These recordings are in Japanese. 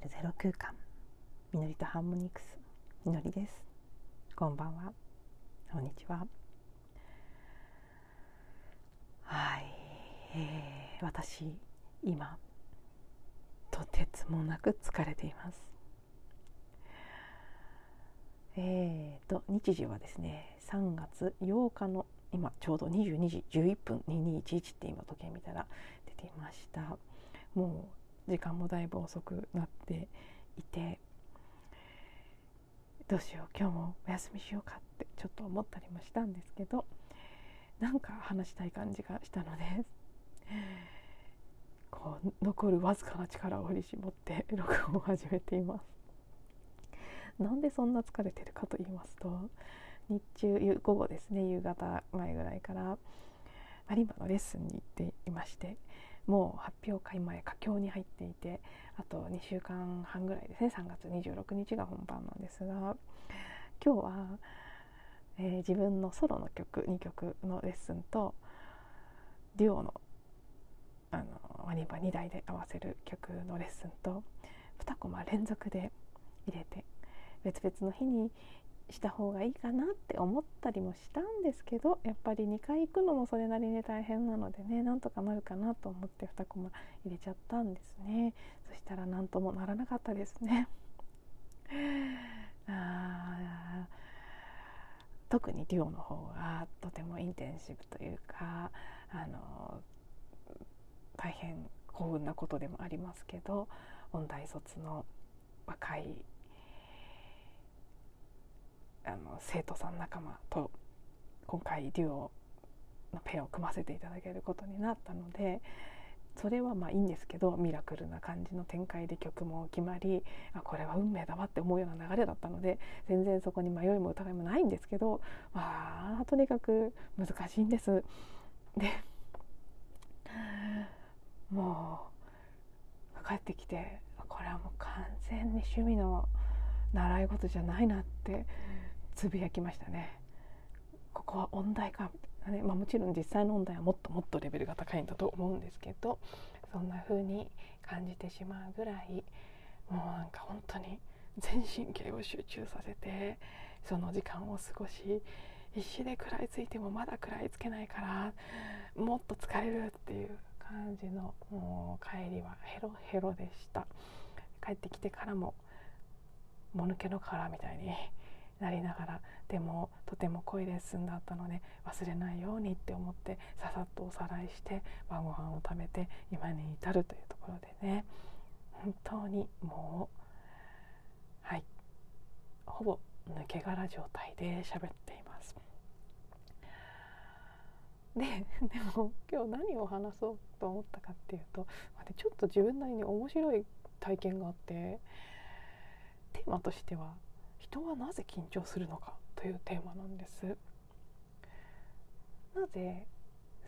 るゼロ空間。みのりとハーモニクス。みのりです。こんばんは。こんにちは。はい、えー、私今とてつもなく疲れています。えーと日時はですね3月8日の今ちょうど22時11分2211って今時計見たら出ていました。もう時間もだいぶ遅くなっていてどうしよう今日もお休みしようかってちょっと思ったりもしたんですけどなんか話したい感じがしたのでこう残るわずかな力を振り絞って録音を始めています。なんでそんな疲れてるかと言いますと日中午後ですね夕方前ぐらいからマリンバのレッスンに行っていましてもう発表会前佳境に入っていてあと2週間半ぐらいですね。3月26日が本番なんですが今日は、えー、自分のソロの曲2曲のレッスンとデュオのあのワニバ2台で合わせる曲のレッスンと2コマ連続で入れて別々の日にした方がいいかなって思ったりもしたんですけどやっぱり2回行くのもそれなりに大変なのでねなんとかなるかなと思って2コマ入れちゃったんですね。そしたら何ともならなかったですね。あ特にデュオの方がとてもインテンシブというかあの大変幸運なことでもありますけど音大卒の若いあの生徒さん仲間と今回デュオのペアを組ませていただけることになったのでそれはまあいいんですけどミラクルな感じの展開で曲も決まりあこれは運命だわって思うような流れだったので全然そこに迷いも疑いもないんですけどまあとにかく難しいんです。でもう帰ってきてこれはもう完全に趣味の習い事じゃないなってつぶやきましたね。ここは音大かみたいなね、まあ、もちろん実際の音大はもっともっとレベルが高いんだと思うんですけどそんな風に感じてしまうぐらいもうなんか本当に全神経を集中させてその時間を過ごし必死で食らいついてもまだ食らいつけないからもっと疲れるっていう感じのもう帰りはヘロヘロでした帰ってきてからももぬけの殻みたいになりながらでもとても濃いレッスンだったので忘れないようにって思ってささっとおさらいして晩ご飯を食べて今に至るというところでね本当にもうはいほぼ抜け殻状態で喋っています。ででも今日何を話そうと思ったかっていうとちょっと自分なりに面白い体験があってテーマとしては人はなぜ緊張するのかというテーマなんです。なぜ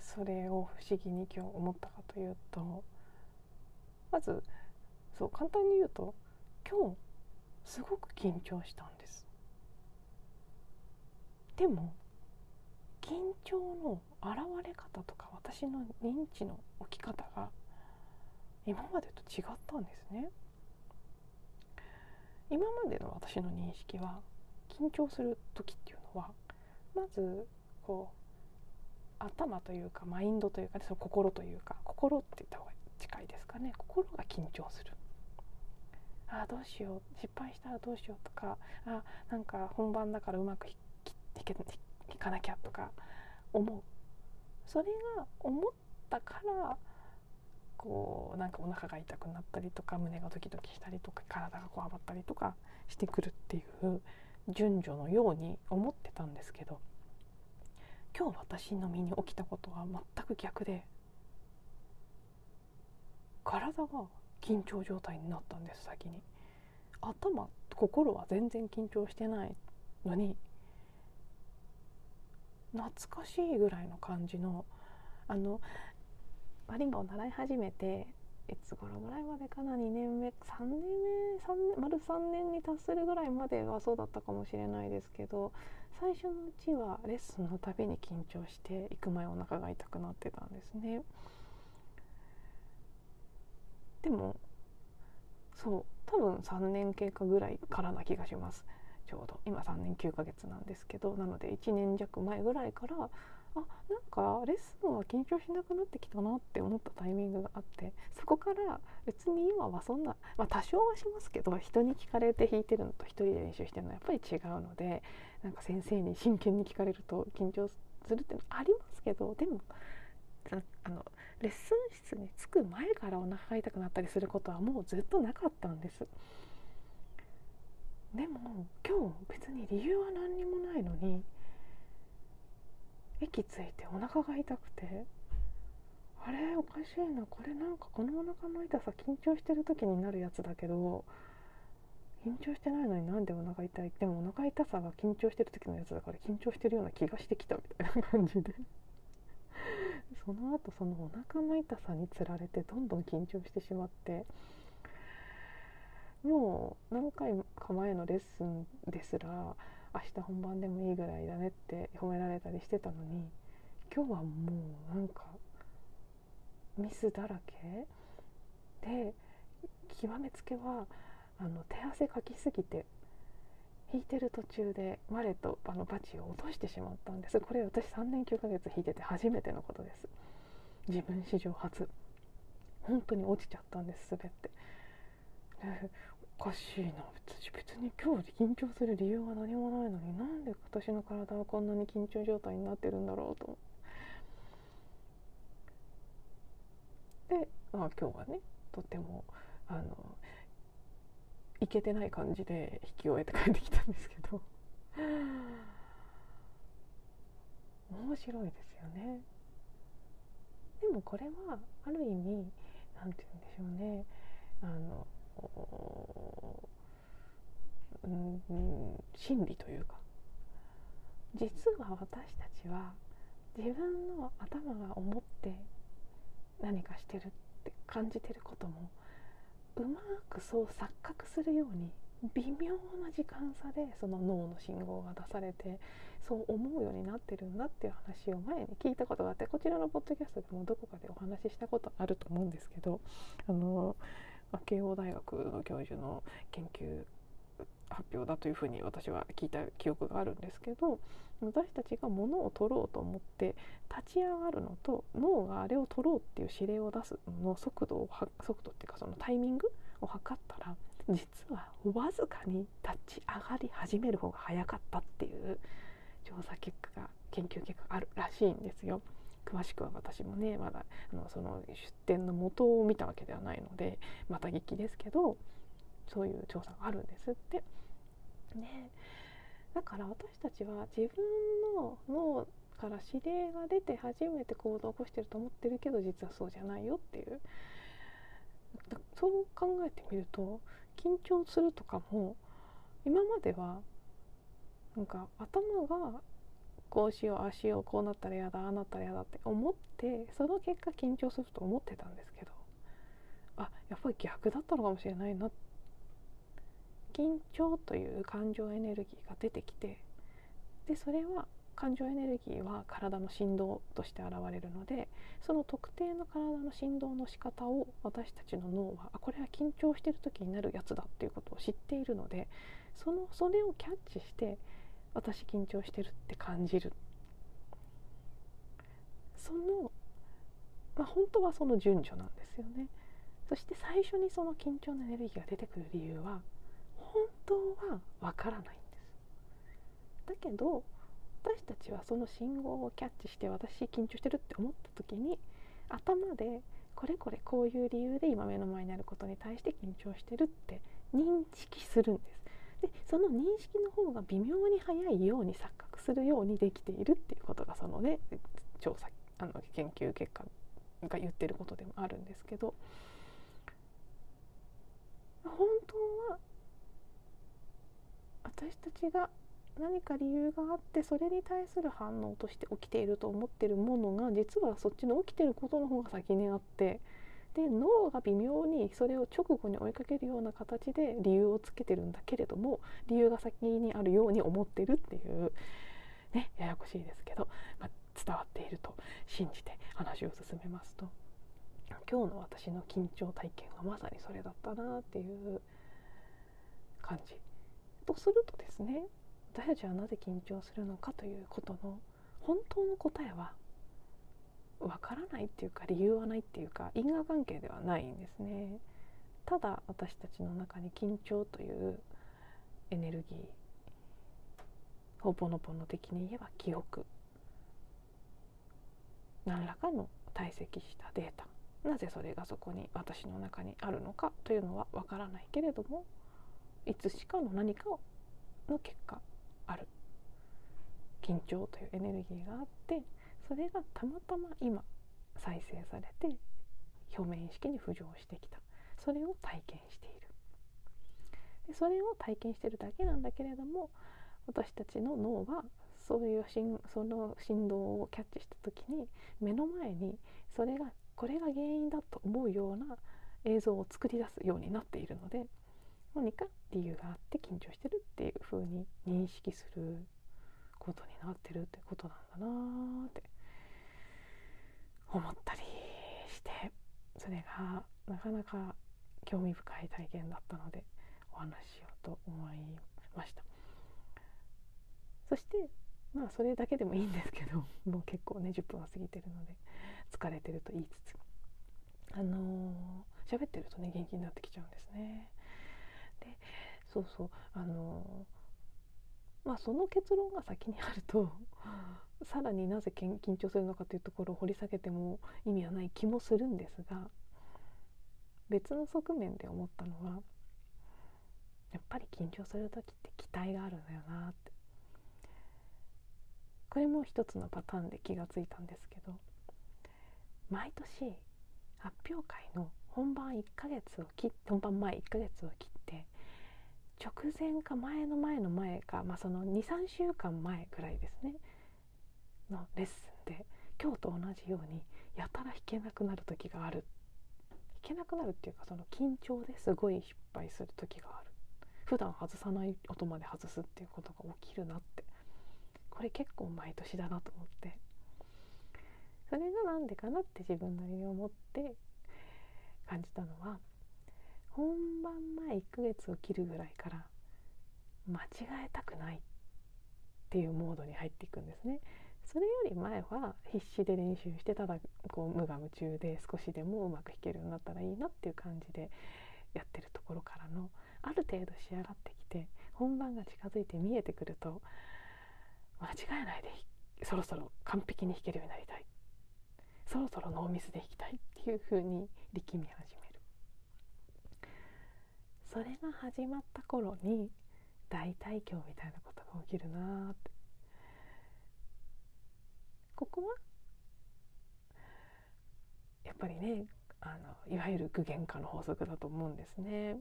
それを不思議に今日思ったかというとまずそう簡単に言うと今日すごく緊張したんです。でも緊張の現れ方とか私の認知の起き方が今までと違ったんですね。今までの私の認識は緊張する時っていうのはまずこう頭というかマインドというか、ね、その心というか心って言った方が近いですかね。心が緊張する。あどうしよう。失敗したらどうしようとかあなんか本番だからうまくいかなきゃとか思う。それが思ったからこうなんかお腹が痛くなったりとか胸がドキドキしたりとか体がこわばったりとかしてくるっていう順序のように思ってたんですけど今日私の身に起きたことは全く逆で体が緊張状態になったんです先に。頭心は全然緊張してないのに懐かしいぐらいの感じのあのマリンバを習い始めていつ頃ぐらいまでかな？2年目？3年目？3年？丸3年に達するぐらいまではそうだったかもしれないですけど最初のうちはレッスンのたびに緊張して行く前お腹が痛くなってたんですね。でもそう多分3年経過ぐらいからな気がします。ちょうど今3年9ヶ月なんですけどなので1年弱前ぐらいからあなんかレッスンは緊張しなくなってきたなって思ったタイミングがあってそこから別に今はそんな、まあ、多少はしますけど人に聞かれて弾いてるのと1人で練習してるのはやっぱり違うのでなんか先生に真剣に聞かれると緊張するっていうのありますけどでもあのレッスン室に着く前からお腹が痛くなったりすることはもうずっとなかったんです。でも今日別に理由は何にもないのに駅着いてお腹が痛くてあれおかしいなこれなんかこのお腹の痛さ緊張してる時になるやつだけど緊張してないのになんでお腹痛いでもお腹痛さが緊張してる時のやつだから緊張してるような気がしてきたみたいな感じで。その後そのお腹の痛さにつられてどんどん緊張してしまってもう何回か前のレッスンですら明日本番でもいいぐらいだねって褒められたりしてたのに今日はもうなんかミスだらけで極めつけはあの手汗かきすぎて弾いてる途中でマレとあのバチを落としてしまったんです。これ私3年9ヶ月弾いてて初めてのことです。自分史上初。本当に落ちちゃったんです滑って。かしいな。別別に今日緊張する理由は何もないのになんで私の体はこんなに緊張状態になってるんだろうと。で、まあ、今日はねとてもあのいけてない感じで引き終えて帰ってきたんですけど。面白いですよね。でもこれはある意味何て言うんでしょうね。あのうん、心理というか。実は私たちは自分の頭が思って何かしてるって感じてることもうまくそう錯覚するように微妙な時間差でその脳の信号が出されてそう思うようになってるんだっていう話を前に聞いたことがあってこちらのポッドキャストでもどこかでお話ししたことあると思うんですけどあの慶応大学の教授の研究発表だというふうに私は聞いた記憶があるんですけど私たちが物を取ろうと思って立ち上がるのと脳があれを取ろうっていう指令を出すの速度を速度っていうかそのタイミングを測ったら実はわずかに立ち上がり始める方が早かったっていう調査結果が研究結果があるらしいんですよ。詳しくは私もねまだあのその出典の元を見たわけではないのでまた聞きですけどそういう調査があるんですって。ね、だから私たちは自分の脳から指令が出て初めて行動を起こしてると思ってるけど実はそうじゃないよっていうそう考えてみると緊張するとかも今まではなんか頭がこうしようああしようこうなったら嫌だああなったら嫌だって思ってその結果緊張すると思ってたんですけどあやっぱり逆だったのかもしれないな緊張という感情エネルギーが出てきてでそれは感情エネルギーは体の振動として現れるのでその特定の体の振動の仕方を私たちの脳はあこれは緊張してる時になるやつだっていうことを知っているのでそのそれをキャッチして私緊張してるって感じる。その、まあ、本当はその順序なんですよね。そして最初にその緊張のエネルギーが出てくる理由は本当はわからないんです。だけど私たちはその信号をキャッチして私緊張してるって思った時に頭でこれこれこういう理由で今目の前にあることに対して緊張してるって認識するんです。でその認識の方が微妙に早いように錯覚するようにできているっていうことがそのね調査あの研究結果が言ってることでもあるんですけど本当は私たちが何か理由があってそれに対する反応として起きていると思ってるものが実はそっちの起きてることの方が先にあってで脳が微妙にそれを直後に追いかけるような形で理由をつけてるんだけれども理由が先にあるように思ってるっていうねややこしいですけど、まあ、伝わっていると信じて話を進めますと今日の私の緊張体験はまさにそれだったなっていう感じ。とするとですね私たちはなぜ緊張するのかということの本当の答えはわからないっていうか理由はないっていうか因果関係ではないんですね。ただ私たちの中に緊張というエネルギーほぼのぼの的に言えば記憶。何らかの堆積したデータ。なぜそれがそこに私の中にあるのかというのはわからないけれどもいつしかの何かの結果ある。緊張というエネルギーがあってそれがたまたま今再生されて表面意識に浮上してきた。それを体験している。でそれを体験してるだけなんだけれども私たちの脳はそういうその振動をキャッチした時に目の前にそれがこれが原因だと思うような映像を作り出すようになっているので何か理由があって緊張してるっていう風に認識することになってるってことなんだなーって思ったりしてそれがなかなか興味深い体験だったのでお話ししようと思いました。そしてまあそれだけでもいいんですけどもう結構ね10分は過ぎてるので疲れてると言いつつあのー、喋ってるとね元気になってきちゃうんですね。でそうそうあのー、まあその結論が先にあるとさらになぜ緊張するのかというところを掘り下げても意味はない気もするんですが別の側面で思ったのはやっぱり緊張する時って期待があるんだよなって。これも一つのパターンで気がついたんですけど毎年発表会の本番1ヶ月を切って本番前1ヶ月を切って直前か前の前の前か、まあ、その23週間前ぐらいですね。のレッスンで今日と同じようにやたら弾けなくなる時がある。弾けなくなるっていうかその緊張ですごい失敗する時がある。普段外さない音まで外すっていうことが起きるなって。これ結構毎年だなと思って。それが何でかなって自分なりに思って。感じたのは本番前1ヶ月を切るぐらいから間違えたくないっていうモードに入っていくんですね。それより前は必死で練習してただこう無我夢中で少しでもうまく弾けるようになったらいいなっていう感じでやってるところからのある程度仕上がってきて本番が近づいて見えてくると間違えないでそろそろ完璧に弾けるようになりたい。そろそろノーミスで弾きたいっていう風に力み始める。それが始まった頃に大腿胸みたいなことが起きるなーって。ここは？やっぱりねあのいわゆる具現化の法則だと思うんですね。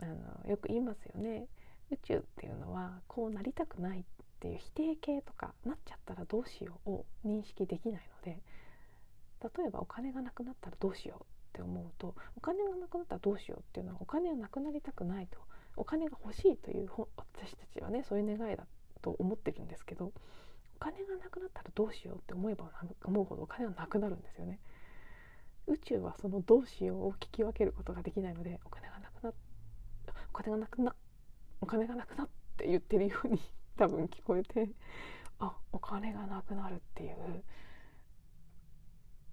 あのよく言いますよね宇宙っていうのはこうなりたくないっていう否定形とかなっちゃったらどうしようを認識できないので例えばお金がなくなったらどうしようって思うとお金がなくなったらどうしようっていうのはお金がなくなりたくないとお金が欲しいという私たちはねそういう願いだと思ってるんですけどお金がなくなったらどうしようって思えば思うほどお金はなくなるんですよね。宇宙はそのどうしようを聞き分けることができないのでお金がなくなお金がなくなお金がなくなって言ってるように 多分聞こえてあお金がなくなるっていう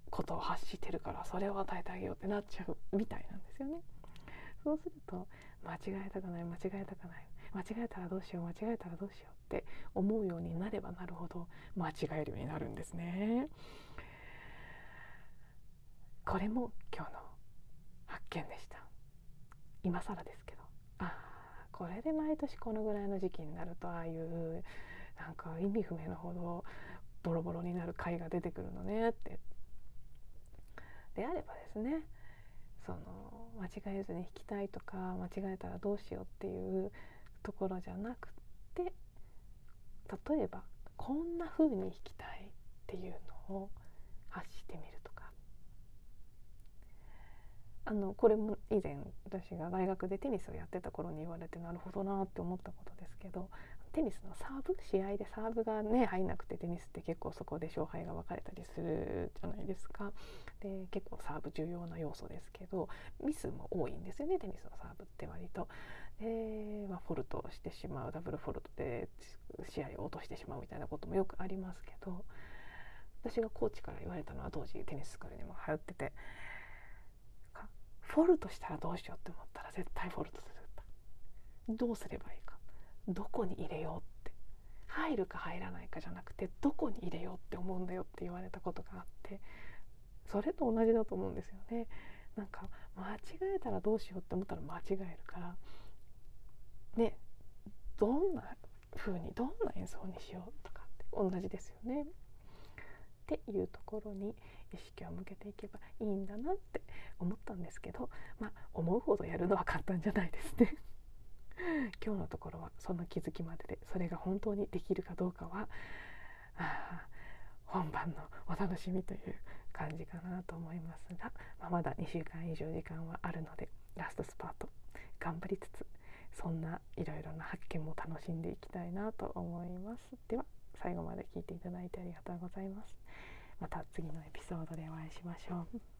ことを発してるからそれを与えてあげようってなっちゃうみたいなんですよね。そうすると間違えたくない間違えたくない間違えたらどうしよう間違えたらどうしようって思うようになればなるほど間違えるようになるんですね。これも今日の発見でした。今更ですけど。ああこれで毎年このぐらいの時期になるとああいうなんか意味不明なほどボロボロになる回が出てくるのねって。であればですねその間違えずに弾きたいとか間違えたらどうしようっていうところじゃなくて例えばこんな風に弾きたいっていうのを発してみるとかあのこれも以前私が大学でテニスをやってた頃に言われてなるほどなって思ったことですけどテニスのサーブ試合でサーブがね入んなくてテニスって結構そこで勝敗が分かれたりするじゃないですかで結構サーブ重要な要素ですけどミスも多いんですよねテニスのサーブって割と。で、まあ、フォルトしてしまうダブルフォルトで試合を落としてしまうみたいなこともよくありますけど私がコーチから言われたのは当時テニススクールにも通っててフォルトしたらどうしようって思ったら絶対フォルトするんだどうすればいいか。どこに入れようって。入るか入らないかじゃなくてどこに入れようって思うんだよって言われたことがあってそれと同じだと思うんですよね。なんか間違えたらどうしようって思ったら間違えるからねどんな風にどんな演奏にしようとかって同じですよね。っていうところに意識を向けていけばいいんだなって思ったんですけどまあ思うほどやるのは簡単じゃないですね。今日のところはその気づきまででそれが本当にできるかどうかは本番のお楽しみという感じかなと思いますが、まあ、まだ2週間以上時間はあるのでラストスパート頑張りつつそんないろいろな発見も楽しんでいきたいなと思います。では最後まで聞いていただいてありがとうございます。また次のエピソードでお会いしましょう。